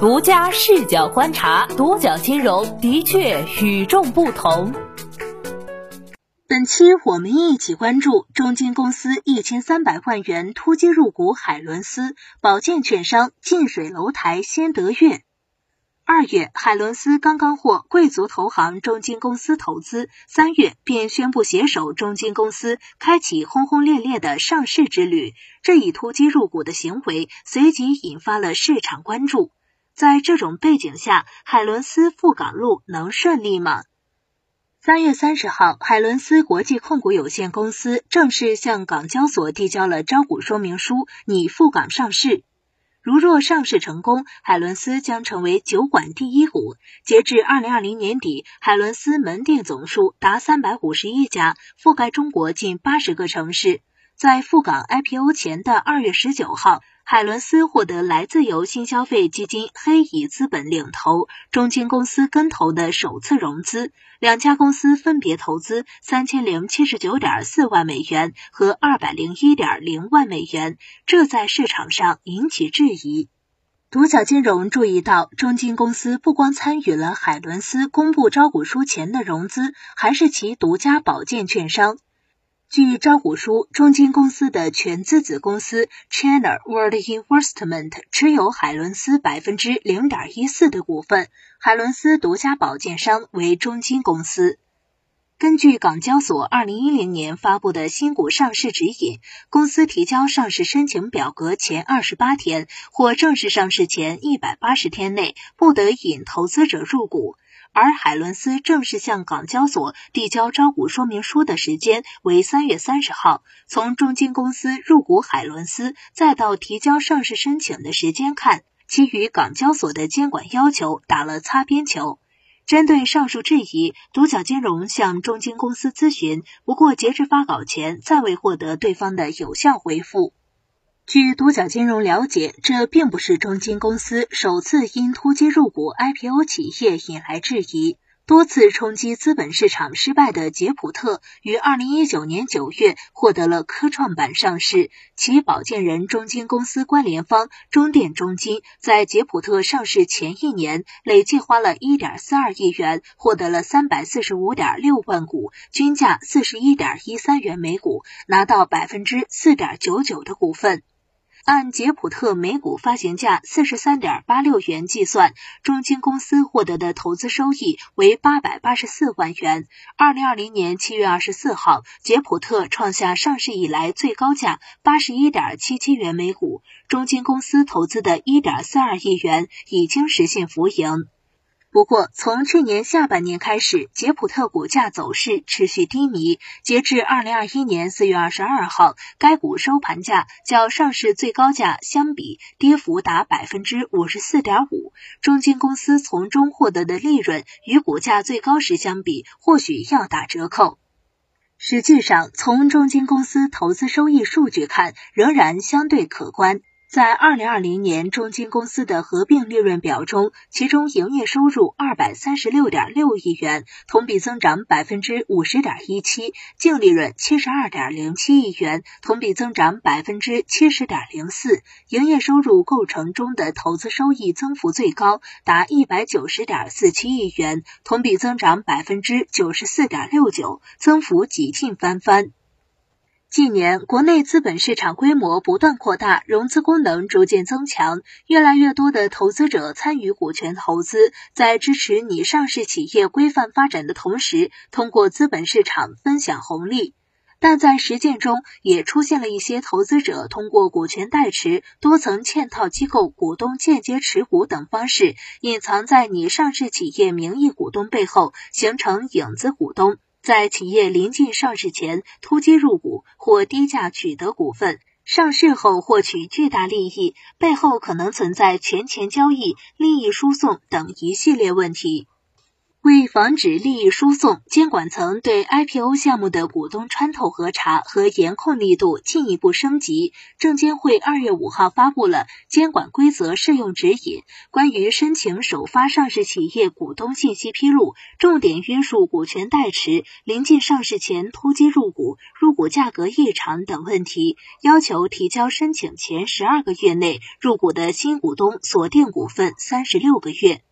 独家视角观察，独角金融的确与众不同。本期我们一起关注中金公司一千三百万元突击入股海伦斯，保健券商近水楼台先得月。二月，海伦斯刚刚获贵族投行中金公司投资，三月便宣布携手中金公司开启轰轰烈烈的上市之旅。这一突击入股的行为随即引发了市场关注。在这种背景下，海伦斯赴港路能顺利吗？三月三十号，海伦斯国际控股有限公司正式向港交所递交了招股说明书，拟赴港上市。如若上市成功，海伦斯将成为酒馆第一股。截至二零二零年底，海伦斯门店总数达三百五十一家，覆盖中国近八十个城市。在赴港 IPO 前的二月十九号。海伦斯获得来自由新消费基金黑蚁资本领投、中金公司跟投的首次融资，两家公司分别投资三千零七十九点四万美元和二百零一点零万美元，这在市场上引起质疑。独角金融注意到，中金公司不光参与了海伦斯公布招股书前的融资，还是其独家保荐券商。据招股书，中金公司的全资子公司 China World Investment 持有海伦斯百分之零点一四的股份，海伦斯独家保荐商为中金公司。根据港交所二零一零年发布的新股上市指引，公司提交上市申请表格前二十八天或正式上市前一百八十天内，不得引投资者入股。而海伦斯正式向港交所递交招股说明书的时间为三月三十号。从中金公司入股海伦斯再到提交上市申请的时间看，其与港交所的监管要求打了擦边球。针对上述质疑，独角金融向中金公司咨询，不过截至发稿前暂未获得对方的有效回复。据独角金融了解，这并不是中金公司首次因突击入股 IPO 企业引来质疑。多次冲击资本市场失败的杰普特，于二零一九年九月获得了科创板上市。其保荐人中金公司关联方中电中金，在杰普特上市前一年，累计花了一点四二亿元，获得了三百四十五点六万股，均价四十一点一三元每股，拿到百分之四点九九的股份。按杰普特每股发行价四十三点八六元计算，中金公司获得的投资收益为八百八十四万元。二零二零年七月二十四号，杰普特创下上市以来最高价八十一点七七元每股，中金公司投资的一点四二亿元已经实现浮盈。不过，从去年下半年开始，捷普特股价走势持续低迷。截至二零二一年四月二十二号，该股收盘价较上市最高价相比，跌幅达百分之五十四点五。中金公司从中获得的利润与股价最高时相比，或许要打折扣。实际上，从中金公司投资收益数据看，仍然相对可观。在二零二零年中金公司的合并利润表中，其中营业收入二百三十六点六亿元，同比增长百分之五十点一七；净利润七十二点零七亿元，同比增长百分之七十点零四。营业收入构成中的投资收益增幅最高，达一百九十点四七亿元，同比增长百分之九十四点六九，增幅几近翻番。近年，国内资本市场规模不断扩大，融资功能逐渐增强，越来越多的投资者参与股权投资，在支持拟上市企业规范发展的同时，通过资本市场分享红利。但在实践中，也出现了一些投资者通过股权代持、多层嵌套机构股东间接持股等方式，隐藏在拟上市企业名义股东背后，形成影子股东。在企业临近上市前突击入股或低价取得股份，上市后获取巨大利益，背后可能存在权钱交易、利益输送等一系列问题。为防止利益输送，监管层对 IPO 项目的股东穿透核查和严控力度进一步升级。证监会二月五号发布了监管规则适用指引，关于申请首发上市企业股东信息披露、重点约束股权代持、临近上市前突击入股、入股价格异常等问题，要求提交申请前十二个月内入股的新股东锁定股份三十六个月。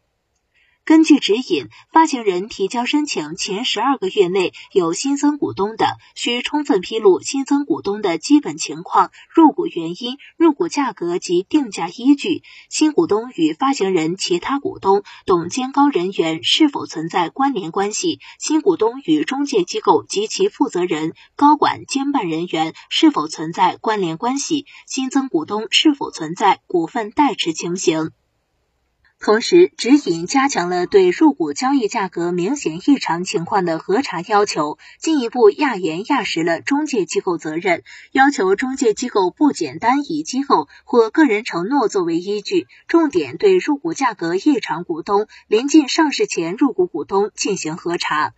根据指引，发行人提交申请前十二个月内有新增股东的，需充分披露新增股东的基本情况、入股原因、入股价格及定价依据。新股东与发行人其他股东、董监高人员是否存在关联关系？新股东与中介机构及其负责人、高管、监办人员是否存在关联关系？新增股东是否存在股份代持情形？同时，指引加强了对入股交易价格明显异常情况的核查要求，进一步压严压实了中介机构责任，要求中介机构不简单以机构或个人承诺作为依据，重点对入股价格异常股东、临近上市前入股股东进行核查。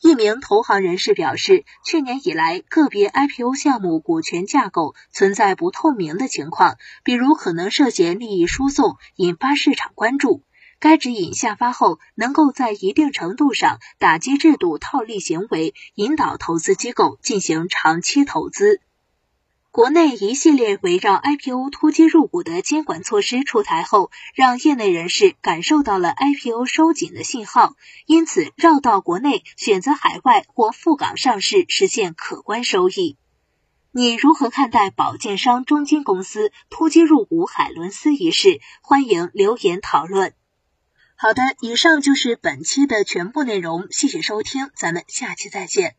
一名投行人士表示，去年以来，个别 IPO 项目股权架构存在不透明的情况，比如可能涉嫌利益输送，引发市场关注。该指引下发后，能够在一定程度上打击制度套利行为，引导投资机构进行长期投资。国内一系列围绕 IPO 突击入股的监管措施出台后，让业内人士感受到了 IPO 收紧的信号，因此绕道国内，选择海外或赴港上市，实现可观收益。你如何看待保荐商中金公司突击入股海伦斯一事？欢迎留言讨论。好的，以上就是本期的全部内容，谢谢收听，咱们下期再见。